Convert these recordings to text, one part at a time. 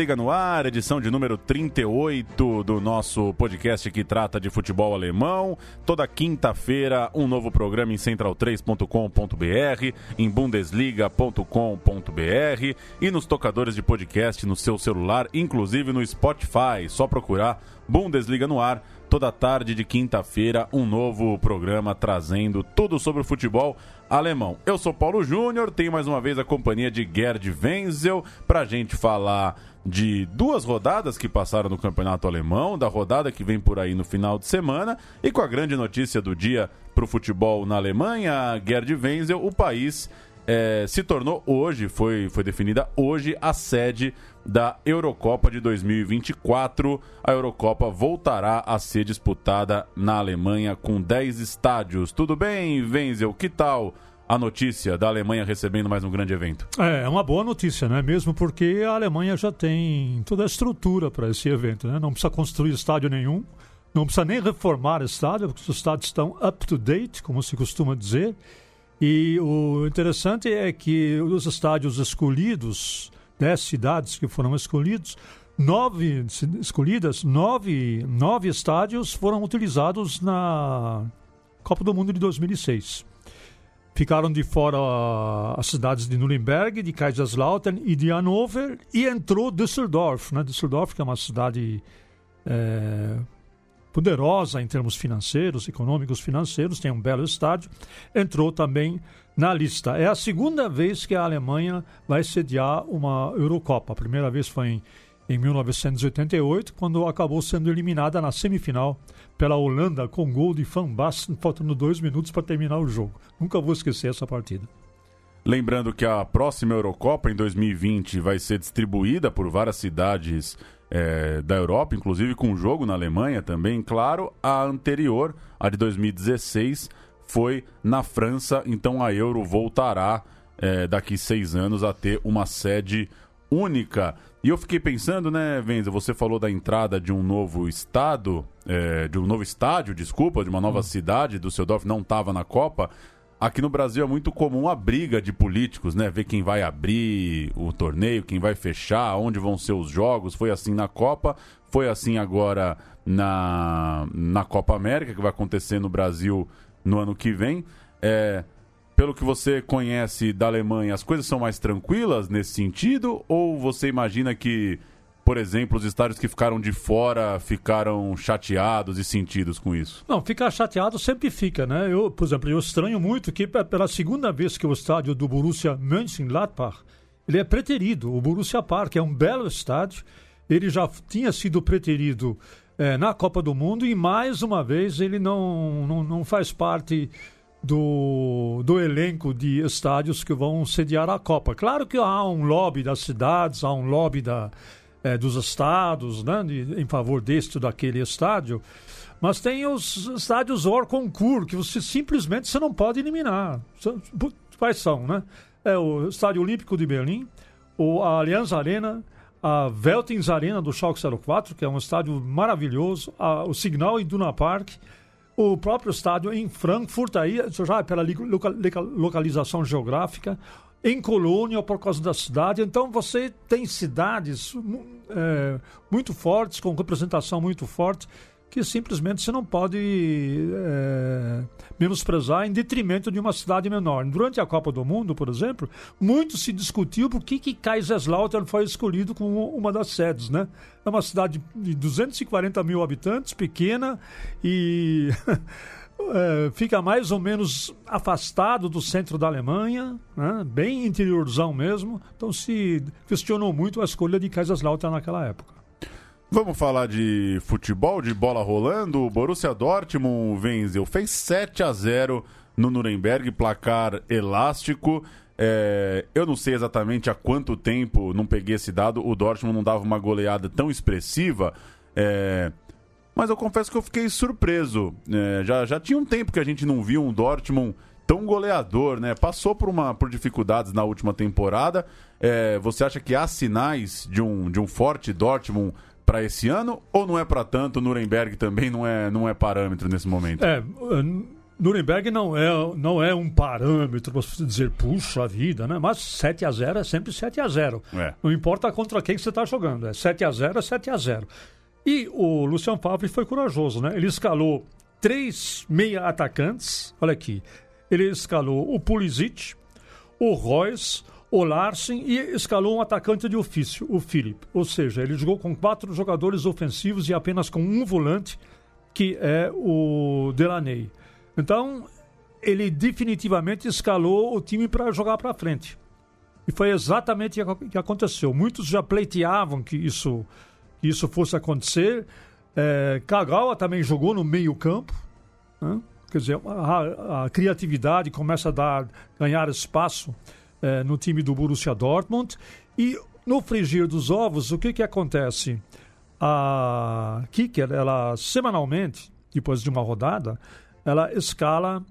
Bundesliga no ar, edição de número 38 do nosso podcast que trata de futebol alemão. Toda quinta-feira, um novo programa em central3.com.br, em bundesliga.com.br e nos tocadores de podcast no seu celular, inclusive no Spotify. Só procurar Bundesliga no ar. Toda tarde de quinta-feira, um novo programa trazendo tudo sobre o futebol alemão. Eu sou Paulo Júnior, tenho mais uma vez a companhia de Gerd Wenzel para a gente falar de duas rodadas que passaram no campeonato alemão, da rodada que vem por aí no final de semana e com a grande notícia do dia para o futebol na Alemanha, Gerd Wenzel, o país é, se tornou hoje, foi, foi definida hoje a sede da Eurocopa de 2024. A Eurocopa voltará a ser disputada na Alemanha com 10 estádios. Tudo bem, Wenzel? Que tal? A notícia da Alemanha recebendo mais um grande evento? É, é uma boa notícia, né? Mesmo porque a Alemanha já tem toda a estrutura para esse evento, né? Não precisa construir estádio nenhum, não precisa nem reformar estádio, porque os estádios estão up to date, como se costuma dizer. E o interessante é que os estádios escolhidos, dez cidades que foram escolhidos, nove escolhidas, nove, nove estádios foram utilizados na Copa do Mundo de 2006. Ficaram de fora as cidades de Nuremberg, de Kaiserslautern e de Hannover, e entrou Düsseldorf, né? Düsseldorf, que é uma cidade é, poderosa em termos financeiros, econômicos financeiros, tem um belo estádio, entrou também na lista. É a segunda vez que a Alemanha vai sediar uma Eurocopa. A primeira vez foi em, em 1988, quando acabou sendo eliminada na semifinal pela Holanda com gol de Van Basten, faltando dois minutos para terminar o jogo. Nunca vou esquecer essa partida. Lembrando que a próxima Eurocopa, em 2020, vai ser distribuída por várias cidades é, da Europa, inclusive com um jogo na Alemanha também. Claro, a anterior, a de 2016, foi na França, então a Euro voltará é, daqui seis anos a ter uma sede única. E eu fiquei pensando, né, Venza, você falou da entrada de um novo estado, é, de um novo estádio, desculpa, de uma nova hum. cidade, do Seudorf não estava na Copa. Aqui no Brasil é muito comum a briga de políticos, né? Ver quem vai abrir o torneio, quem vai fechar, onde vão ser os jogos. Foi assim na Copa, foi assim agora na, na Copa América, que vai acontecer no Brasil no ano que vem. É, pelo que você conhece da Alemanha, as coisas são mais tranquilas nesse sentido? Ou você imagina que por exemplo, os estádios que ficaram de fora ficaram chateados e sentidos com isso? Não, ficar chateado sempre fica, né? Eu, por exemplo, eu estranho muito que pela segunda vez que o estádio do Borussia Mönchengladbach ele é preterido. O Borussia Park é um belo estádio. Ele já tinha sido preterido é, na Copa do Mundo e mais uma vez ele não, não, não faz parte do, do elenco de estádios que vão sediar a Copa. Claro que há um lobby das cidades, há um lobby da, é, dos estados, né, de, em favor deste ou daquele estádio. Mas tem os estádios hors concours, que você simplesmente você não pode eliminar. Quais são, né? É o Estádio Olímpico de Berlim, o, a Allianz Arena, a Veltins Arena do Schalke 04, que é um estádio maravilhoso, a, o Signal Iduna Park, o próprio estádio em Frankfurt, aí, já pela localização geográfica, em Colônia por causa da cidade. Então você tem cidades é, muito fortes, com representação muito forte, que simplesmente você não pode é, menosprezar em detrimento de uma cidade menor. Durante a Copa do Mundo, por exemplo, muito se discutiu por que, que Kaiserslautern foi escolhido como uma das sedes. Né? É uma cidade de 240 mil habitantes, pequena, e é, fica mais ou menos afastado do centro da Alemanha, né? bem interiorzão mesmo. Então se questionou muito a escolha de Kaiserslautern naquela época. Vamos falar de futebol, de bola rolando. O Borussia Dortmund venceu, fez 7 a 0 no Nuremberg, placar elástico. É, eu não sei exatamente há quanto tempo, não peguei esse dado, o Dortmund não dava uma goleada tão expressiva. É, mas eu confesso que eu fiquei surpreso. É, já, já tinha um tempo que a gente não viu um Dortmund tão goleador, né? Passou por, uma, por dificuldades na última temporada. É, você acha que há sinais de um, de um forte Dortmund para esse ano ou não é para tanto? Nuremberg também não é, não é parâmetro nesse momento? É, Nuremberg não é, não é um parâmetro para você dizer, puxa vida, né? Mas 7 a 0 é sempre 7 a 0 é. Não importa contra quem você está jogando, é 7 a 0 é 7 a 0 E o Luciano Favre foi corajoso, né? Ele escalou três meia atacantes, olha aqui. Ele escalou o Pulisic, o Royce, o Larsen e escalou um atacante de ofício, o Philip. Ou seja, ele jogou com quatro jogadores ofensivos e apenas com um volante, que é o Delaney. Então, ele definitivamente escalou o time para jogar para frente. E foi exatamente o que aconteceu. Muitos já pleiteavam que isso, que isso fosse acontecer. É, Kagawa também jogou no meio-campo. Né? Quer dizer, a, a, criatividade começa a dar, ganhar espaço é, no time do Borussia Dortmund. E no frigir dos ovos, o que, que acontece? A Kicker, ela semanalmente, depois de uma rodada, ela escala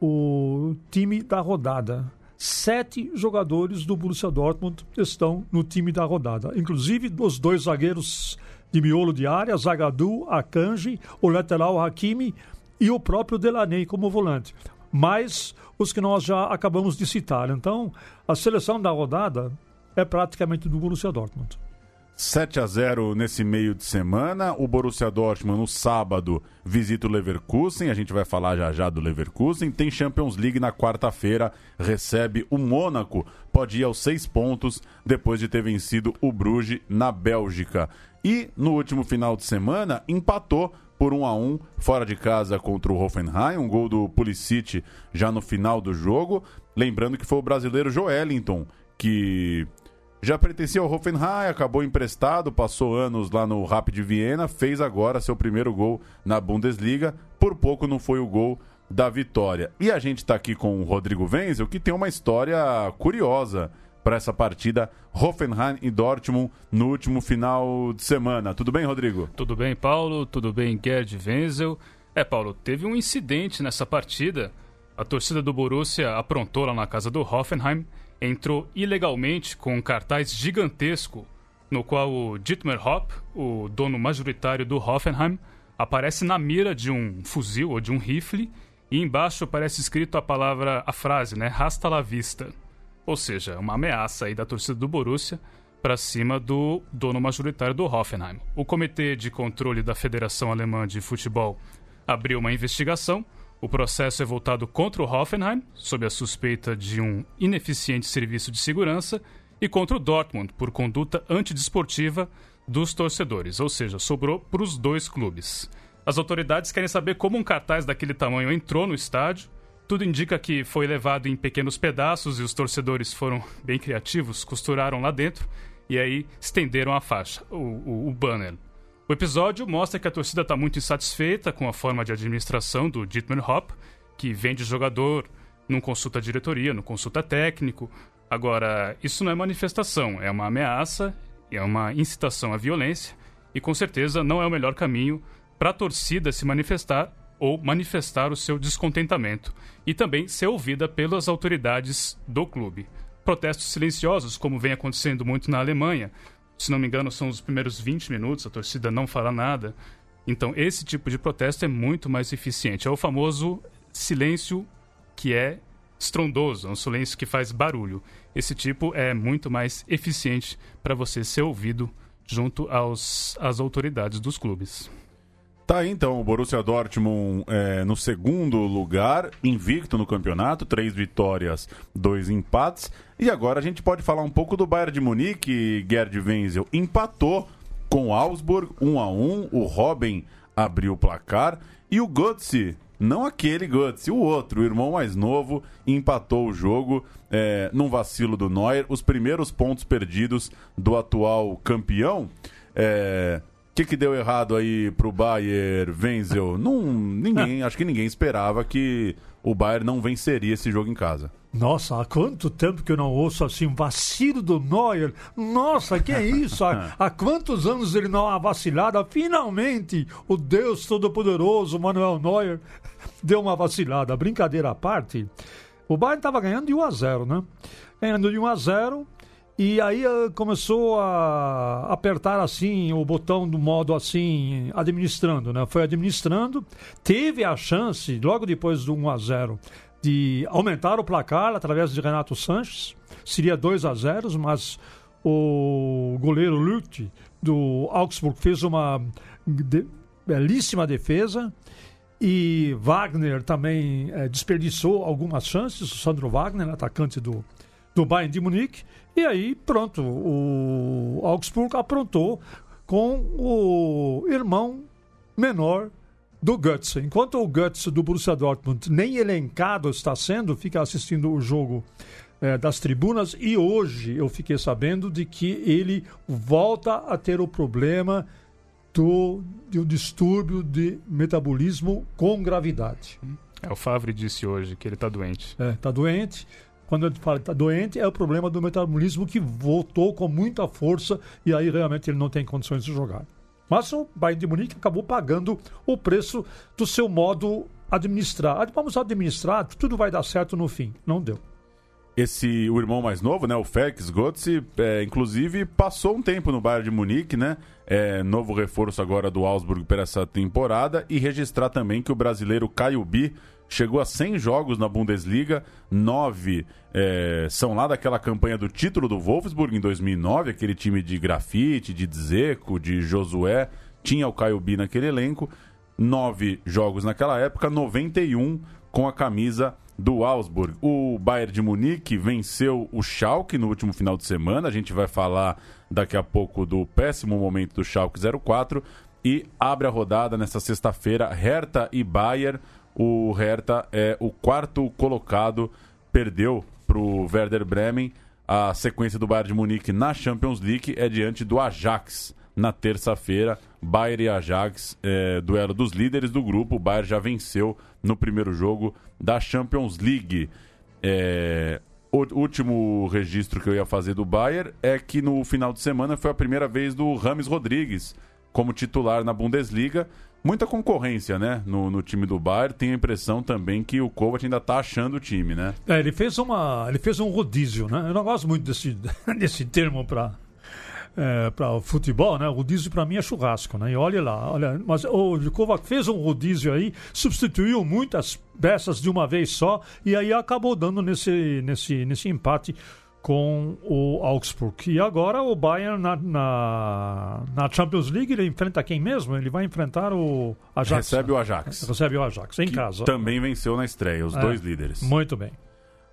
o time da rodada. Sete jogadores do Borussia Dortmund estão no time da rodada, inclusive os dois zagueiros de miolo de área, Zagadou, Akanji, o lateral Hakimi e o próprio Delaney como volante. Mais os que nós já acabamos de citar. Então, a seleção da rodada é praticamente do Borussia Dortmund. 7 a 0 nesse meio de semana. O Borussia Dortmund no sábado visita o Leverkusen. A gente vai falar já já do Leverkusen. Tem Champions League na quarta-feira, recebe o Mônaco. Pode ir aos seis pontos depois de ter vencido o Bruges na Bélgica. E no último final de semana empatou por 1 a 1 fora de casa contra o Hoffenheim, um gol do Pulisic já no final do jogo. Lembrando que foi o brasileiro Joelinton que já pertencia ao Hoffenheim, acabou emprestado, passou anos lá no Rapid Viena, fez agora seu primeiro gol na Bundesliga. Por pouco não foi o gol da vitória. E a gente está aqui com o Rodrigo Wenzel, que tem uma história curiosa para essa partida Hoffenheim e Dortmund no último final de semana. Tudo bem, Rodrigo? Tudo bem, Paulo. Tudo bem, Gerd Wenzel. É, Paulo, teve um incidente nessa partida. A torcida do Borussia aprontou lá na casa do Hoffenheim entrou ilegalmente com um cartaz gigantesco no qual o Dietmar Hopp, o dono majoritário do Hoffenheim, aparece na mira de um fuzil ou de um rifle e embaixo aparece escrito a palavra, a frase, né, hasta la vista. Ou seja, uma ameaça aí da torcida do Borussia para cima do dono majoritário do Hoffenheim. O Comitê de Controle da Federação Alemã de Futebol abriu uma investigação o processo é voltado contra o Hoffenheim, sob a suspeita de um ineficiente serviço de segurança, e contra o Dortmund, por conduta antidesportiva dos torcedores, ou seja, sobrou para os dois clubes. As autoridades querem saber como um cartaz daquele tamanho entrou no estádio. Tudo indica que foi levado em pequenos pedaços e os torcedores foram bem criativos, costuraram lá dentro e aí estenderam a faixa, o, o, o banner. O episódio mostra que a torcida está muito insatisfeita com a forma de administração do Dietmar Hopp, que vende jogador, não consulta diretoria, não consulta técnico. Agora, isso não é manifestação, é uma ameaça, é uma incitação à violência e com certeza não é o melhor caminho para a torcida se manifestar ou manifestar o seu descontentamento e também ser ouvida pelas autoridades do clube. Protestos silenciosos, como vem acontecendo muito na Alemanha, se não me engano, são os primeiros 20 minutos, a torcida não fala nada. Então, esse tipo de protesto é muito mais eficiente. É o famoso silêncio que é estrondoso, é um silêncio que faz barulho. Esse tipo é muito mais eficiente para você ser ouvido junto aos, às autoridades dos clubes. Tá aí então o Borussia Dortmund é, no segundo lugar, invicto no campeonato, três vitórias, dois empates. E agora a gente pode falar um pouco do Bayern de Munique, Gerd Wenzel empatou com o Augsburg 1 a 1 o Robin abriu o placar e o Götze, não aquele Götze, o outro, o irmão mais novo, empatou o jogo é, num vacilo do Neuer, os primeiros pontos perdidos do atual campeão. É, que, que deu errado aí pro Bayern, Wenzel? Não, ninguém, acho que ninguém esperava que o Bayern não venceria esse jogo em casa. Nossa, há quanto tempo que eu não ouço assim um vacilo do Neuer? Nossa, que é isso? há, há quantos anos ele não há vacilado? Finalmente, o Deus Todo-Poderoso, Manuel Neuer, deu uma vacilada. Brincadeira à parte, o Bayern estava ganhando de 1 a 0, né? Ganhando de 1 a 0 e aí uh, começou a apertar assim o botão do modo assim, administrando, né? Foi administrando, teve a chance, logo depois do 1 a 0 de aumentar o placar através de Renato Sanches. Seria 2 a 0, mas o goleiro Lucht do Augsburg fez uma de, belíssima defesa e Wagner também é, desperdiçou algumas chances. O Sandro Wagner, atacante do, do Bayern de Munique. E aí, pronto, o Augsburg aprontou com o irmão menor do Guts. Enquanto o Guts do Borussia Dortmund nem elencado está sendo, fica assistindo o jogo é, das tribunas e hoje eu fiquei sabendo de que ele volta a ter o problema do, do distúrbio de metabolismo com gravidade. É, o Favre disse hoje que ele está doente. É, está doente. Quando ele fala que está doente, é o problema do metabolismo que voltou com muita força e aí realmente ele não tem condições de jogar. Mas o Bayern de Munique acabou pagando o preço do seu modo administrar. Ah, vamos administrar, tudo vai dar certo no fim. Não deu. Esse, o irmão mais novo, né, o Felix Götze, é, inclusive passou um tempo no Bayern de Munique, né? É, novo reforço agora do Augsburg para essa temporada e registrar também que o brasileiro Caio Bi chegou a 100 jogos na Bundesliga, nove é, são lá daquela campanha do título do Wolfsburg em 2009, aquele time de grafite, de Dzeko, de Josué, tinha o Caio Bi naquele elenco, nove jogos naquela época, 91 com a camisa do Augsburg. O Bayern de Munique venceu o Schalke no último final de semana, a gente vai falar daqui a pouco do péssimo momento do Schalke 04 e abre a rodada nesta sexta-feira Hertha e Bayern o Hertha é o quarto colocado, perdeu para o Werder Bremen. A sequência do Bayern de Munique na Champions League é diante do Ajax na terça-feira. Bayern e Ajax, é, duelo dos líderes do grupo. O Bayern já venceu no primeiro jogo da Champions League. É, o último registro que eu ia fazer do Bayern é que no final de semana foi a primeira vez do Rames Rodrigues como titular na Bundesliga muita concorrência, né, no, no time do Bayern. Tem a impressão também que o Kovac ainda está achando o time, né? É, ele fez uma, ele fez um rodízio, né? Eu não gosto muito desse, desse termo para é, para futebol, né? Rodízio para mim é churrasco, né? E olha lá, olha, mas o Kovac fez um rodízio aí, substituiu muitas peças de uma vez só e aí acabou dando nesse nesse nesse empate com o Augsburg. E agora o Bayern na, na, na, Champions League ele enfrenta quem mesmo? Ele vai enfrentar o Ajax. Recebe o Ajax. Recebe o Ajax, em casa. Também venceu na estreia, os é, dois líderes. Muito bem.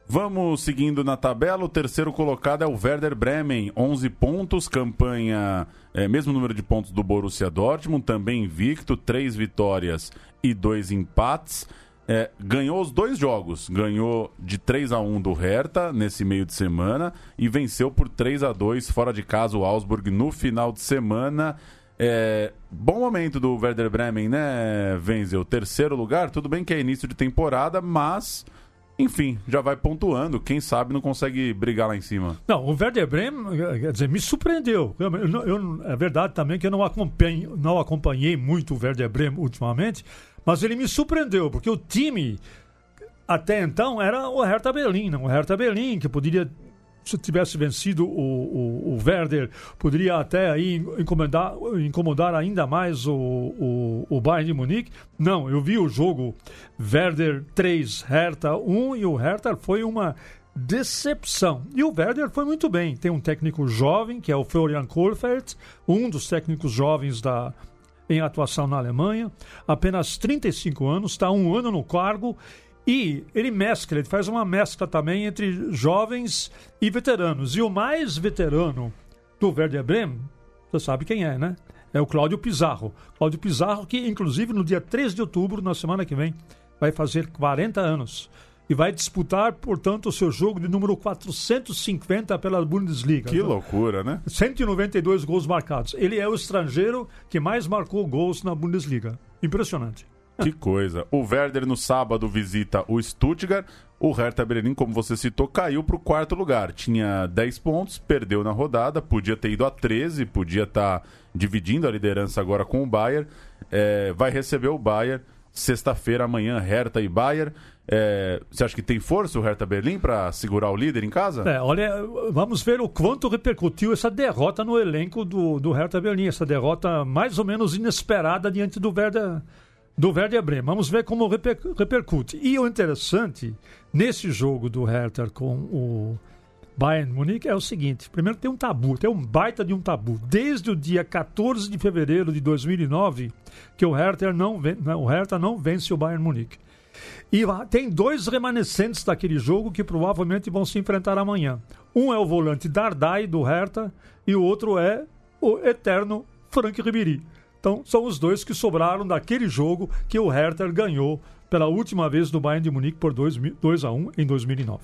Vamos seguindo na tabela. O terceiro colocado é o Werder Bremen, 11 pontos, campanha, é, mesmo número de pontos do Borussia Dortmund, também invicto, três vitórias e dois empates. É, ganhou os dois jogos. Ganhou de 3 a 1 do Hertha nesse meio de semana e venceu por 3 a 2 fora de casa o Augsburg no final de semana. É, bom momento do Werder Bremen, né, Wenzel? Terceiro lugar, tudo bem que é início de temporada, mas enfim, já vai pontuando. Quem sabe não consegue brigar lá em cima. Não, o Werder Bremen, quer dizer, me surpreendeu. Eu, eu, é verdade também que eu não acompanhei, não acompanhei muito o Werder Bremen ultimamente, mas ele me surpreendeu, porque o time até então era o Hertha Berlim, não? O Hertha Berlim, que poderia, se tivesse vencido o, o, o Werder, poderia até aí incomodar, incomodar ainda mais o, o, o Bayern de Munique. Não, eu vi o jogo Werder 3, Hertha 1 e o Hertha foi uma decepção. E o Werder foi muito bem. Tem um técnico jovem, que é o Florian Kohlfeldt, um dos técnicos jovens da, em atuação na Alemanha, apenas 35 anos, está um ano no cargo e ele mescla, ele faz uma mescla também entre jovens e veteranos. E o mais veterano do Werder Bremen, você sabe quem é, né? É o Cláudio Pizarro. Cláudio Pizarro, que inclusive no dia 3 de outubro, na semana que vem, vai fazer 40 anos. E vai disputar, portanto, o seu jogo de número 450 pela Bundesliga. Que loucura, né? 192 gols marcados. Ele é o estrangeiro que mais marcou gols na Bundesliga. Impressionante. Que coisa. O Werder no sábado visita o Stuttgart. O Hertha Berlin, como você citou, caiu para o quarto lugar. Tinha 10 pontos, perdeu na rodada, podia ter ido a 13, podia estar tá dividindo a liderança agora com o Bayern. É, vai receber o Bayern sexta-feira, amanhã, Hertha e Bayern. É, você acha que tem força o Hertha Berlim para segurar o líder em casa? É, olha, vamos ver o quanto repercutiu essa derrota no elenco do, do Hertha Berlim, essa derrota mais ou menos inesperada diante do Werder, do Werder Bremen. Vamos ver como reper, repercute. E o interessante nesse jogo do Hertha com o Bayern Munique é o seguinte: primeiro tem um tabu, tem um baita de um tabu. Desde o dia 14 de fevereiro de 2009 que o Hertha não, o Hertha não vence o Bayern Munique. E tem dois remanescentes daquele jogo que provavelmente vão se enfrentar amanhã. Um é o volante Dardai do Hertha e o outro é o eterno Frank Ribéry. Então, são os dois que sobraram daquele jogo que o Hertha ganhou pela última vez no Bayern de Munique por 2, 2 a 1 em 2009.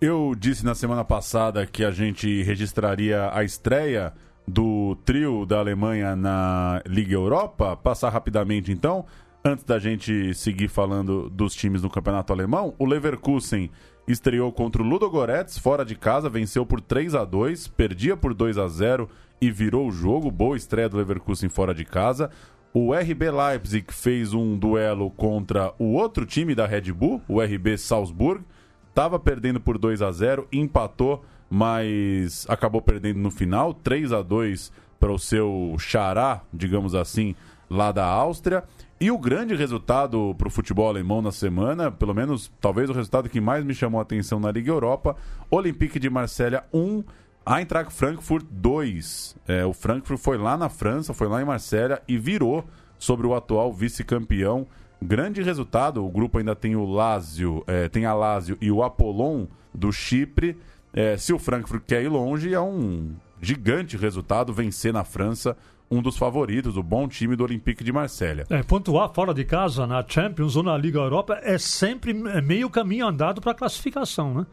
Eu disse na semana passada que a gente registraria a estreia do trio da Alemanha na Liga Europa. Passar rapidamente então, antes da gente seguir falando dos times no campeonato alemão, o Leverkusen estreou contra o Ludogorets fora de casa, venceu por 3 a 2, perdia por 2 a 0 e virou o jogo. Boa estreia do Leverkusen fora de casa. O RB Leipzig fez um duelo contra o outro time da Red Bull, o RB Salzburg estava perdendo por 2 a 0 empatou, mas acabou perdendo no final, 3 a 2 para o seu xará, digamos assim, lá da Áustria. E o grande resultado para o futebol alemão na semana, pelo menos talvez o resultado que mais me chamou a atenção na Liga Europa, Olympique de Marselha 1, Eintracht Frankfurt 2. É, o Frankfurt foi lá na França, foi lá em Marselha e virou sobre o atual vice-campeão Grande resultado, o grupo ainda tem o Lazio, é, tem a Lazio e o Apollon do Chipre. É, se o Frankfurt quer ir longe, é um gigante resultado vencer na França um dos favoritos, o bom time do Olympique de Marselha. É, pontuar fora de casa na Champions ou na Liga Europa é sempre meio caminho andado para a classificação, né?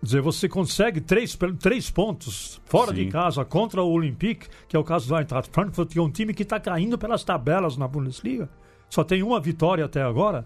Quer dizer, você consegue três, três pontos fora Sim. de casa contra o Olympique, que é o caso do Eintracht Frankfurt, que é um time que está caindo pelas tabelas na Bundesliga só tem uma vitória até agora.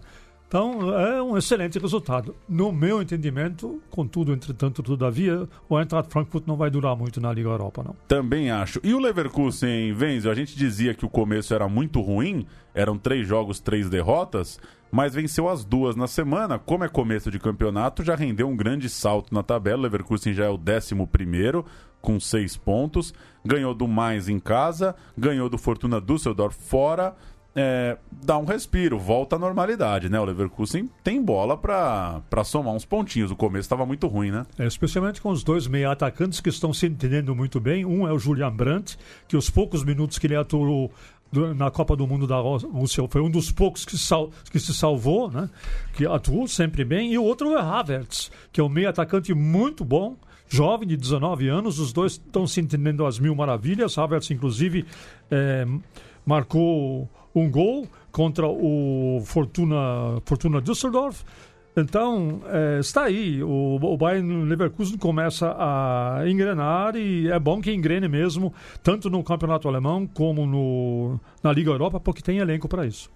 Então, é um excelente resultado. No meu entendimento, contudo, entretanto, todavia, o Eintracht Frankfurt não vai durar muito na Liga Europa, não. Também acho. E o Leverkusen, Venzo, a gente dizia que o começo era muito ruim, eram três jogos, três derrotas, mas venceu as duas na semana. Como é começo de campeonato, já rendeu um grande salto na tabela. O Leverkusen já é o décimo primeiro, com seis pontos. Ganhou do Mais em casa, ganhou do Fortuna Düsseldorf fora é, dá um respiro, volta à normalidade, né? O Leverkusen tem bola para somar uns pontinhos. O começo estava muito ruim, né? É, especialmente com os dois meia atacantes que estão se entendendo muito bem. Um é o Julian Brandt, que os poucos minutos que ele atuou na Copa do Mundo da Rússia foi um dos poucos que, sal, que se salvou, né? Que atuou sempre bem. E o outro é Havertz, que é um meia atacante muito bom jovem de 19 anos, os dois estão se entendendo às mil maravilhas. Havertz, inclusive, é, marcou um gol contra o Fortuna, Fortuna Düsseldorf. Então, é, está aí. O, o Bayern Leverkusen começa a engrenar e é bom que engrene mesmo, tanto no campeonato alemão como no, na Liga Europa, porque tem elenco para isso.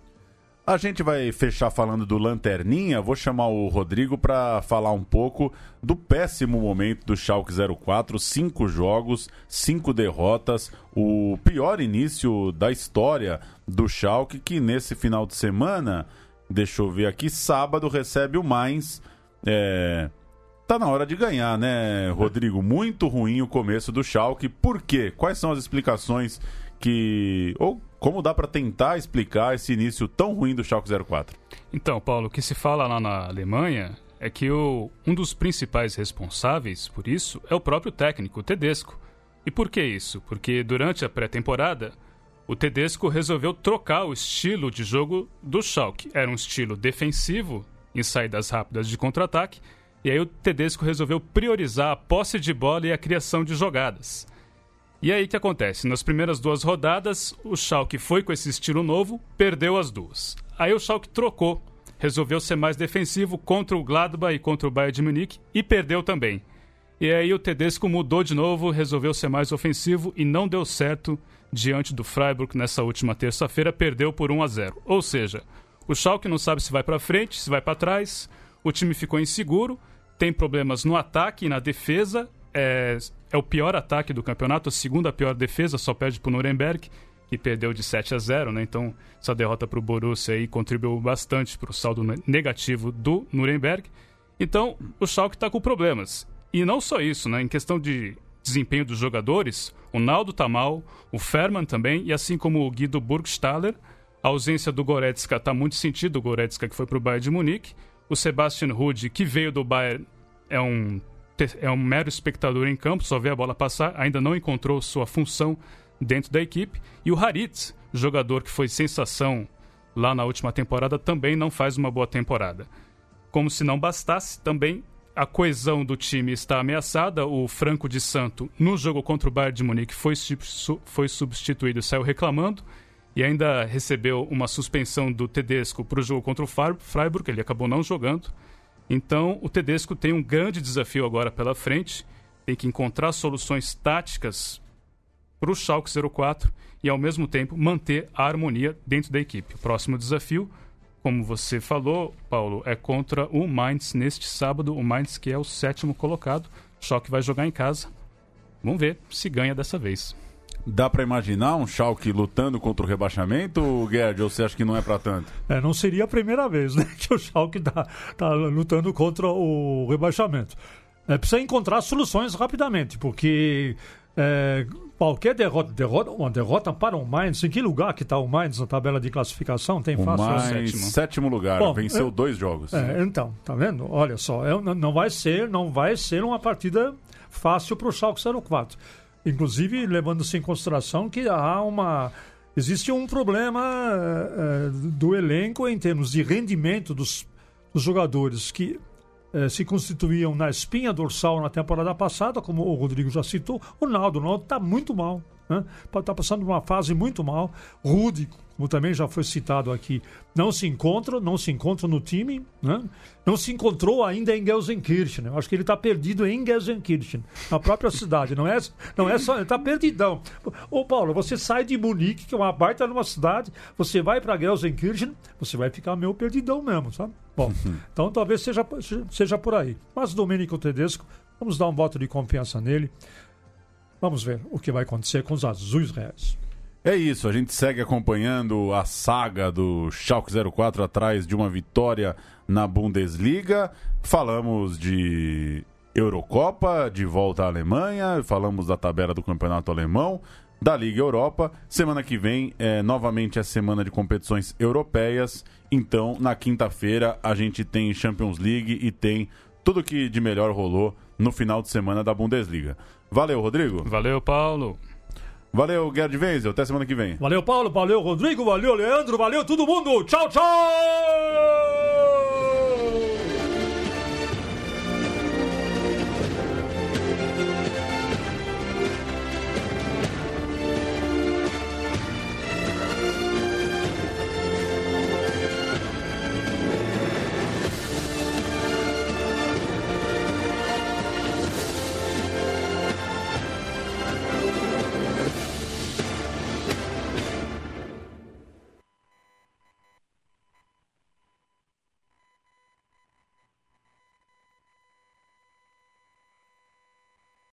A gente vai fechar falando do Lanterninha. Vou chamar o Rodrigo para falar um pouco do péssimo momento do Schalke 04. Cinco jogos, cinco derrotas. O pior início da história do Schalke, que nesse final de semana, deixa eu ver aqui, sábado recebe o Mainz. É... Tá na hora de ganhar, né, Rodrigo? Muito ruim o começo do Schalke. Por quê? Quais são as explicações que... Ou como dá para tentar explicar esse início tão ruim do Schalke 04? Então, Paulo, o que se fala lá na Alemanha é que o, um dos principais responsáveis por isso é o próprio técnico, o Tedesco. E por que isso? Porque durante a pré-temporada, o Tedesco resolveu trocar o estilo de jogo do Schalke. Era um estilo defensivo, em saídas rápidas de contra-ataque, e aí o Tedesco resolveu priorizar a posse de bola e a criação de jogadas. E aí o que acontece? Nas primeiras duas rodadas, o Schalke foi com esse estilo novo, perdeu as duas. Aí o Schalke trocou resolveu ser mais defensivo contra o Gladbach e contra o Bayern de Munique e perdeu também. E aí o Tedesco mudou de novo, resolveu ser mais ofensivo e não deu certo diante do Freiburg nessa última terça-feira, perdeu por 1 a 0. Ou seja, o Schalke não sabe se vai para frente, se vai para trás, o time ficou inseguro, tem problemas no ataque e na defesa, é, é o pior ataque do campeonato, a segunda pior defesa, só perde para o Nuremberg, que perdeu de 7 a 0, né? Então, essa derrota para o Borussia aí contribuiu bastante para o saldo negativo do Nuremberg. Então, o Schalke está com problemas. E não só isso, né? Em questão de desempenho dos jogadores, o Naldo tá mal, o Ferman também, e assim como o Guido Burgstaller, a ausência do Goretzka está muito sentido, o Goretzka que foi para o Bayern de Munique, o Sebastian Rude, que veio do Bayern, é um, é um mero espectador em campo, só vê a bola passar, ainda não encontrou sua função dentro da equipe, e o Haritz, jogador que foi sensação lá na última temporada, também não faz uma boa temporada. Como se não bastasse, também a coesão do time está ameaçada. O Franco de Santo, no jogo contra o Bayern de Munique, foi, foi substituído e saiu reclamando. E ainda recebeu uma suspensão do Tedesco para o jogo contra o Freiburg, ele acabou não jogando. Então, o Tedesco tem um grande desafio agora pela frente. Tem que encontrar soluções táticas para o Schalke 04 e, ao mesmo tempo, manter a harmonia dentro da equipe. O próximo desafio como você falou, Paulo, é contra o Mainz neste sábado. O Mainz que é o sétimo colocado. O que vai jogar em casa. Vamos ver se ganha dessa vez. Dá para imaginar um Schalke lutando contra o rebaixamento, Gerd, ou você acha que não é para tanto? É, não seria a primeira vez né, que o Schalke está tá lutando contra o rebaixamento. É, precisa encontrar soluções rapidamente, porque é, qualquer derrota, derrota, uma derrota para o Mainz, em que lugar que está o Mainz na tabela de classificação? Tem fácil? O Mainz, sétimo. sétimo lugar, Bom, venceu é, dois jogos. É, então, tá vendo? Olha só, é, não vai ser, não vai ser uma partida fácil para o Schalke 04. Inclusive, levando-se em consideração que há uma existe um problema é, do elenco em termos de rendimento dos, dos jogadores que eh, se constituíam na espinha dorsal na temporada passada, como o Rodrigo já citou. O Naldo, o Naldo está muito mal. Está né? Tá passando uma fase muito mal. Rude, como também já foi citado aqui, não se encontra, não se encontra no time, né? não se encontrou ainda em Gelsenkirchen. Acho que ele está perdido em Gelsenkirchen, na própria cidade. Não é, não é só, ele está perdidão. Ô Paulo, você sai de Munique, que é uma baita numa cidade, você vai para Gelsenkirchen, você vai ficar meio perdidão mesmo, sabe? Bom, uhum. então talvez seja, seja por aí. Mas Domênico Tedesco, vamos dar um voto de confiança nele. Vamos ver o que vai acontecer com os azuis reais. É isso, a gente segue acompanhando a saga do Schalke 04 atrás de uma vitória na Bundesliga. Falamos de Eurocopa, de volta à Alemanha, falamos da tabela do Campeonato Alemão, da Liga Europa. Semana que vem é novamente a semana de competições europeias então, na quinta-feira, a gente tem Champions League e tem tudo que de melhor rolou no final de semana da Bundesliga. Valeu, Rodrigo. Valeu, Paulo. Valeu, Gerd Wenzel. Até semana que vem. Valeu, Paulo. Valeu, Rodrigo. Valeu, Leandro. Valeu, todo mundo. Tchau, tchau!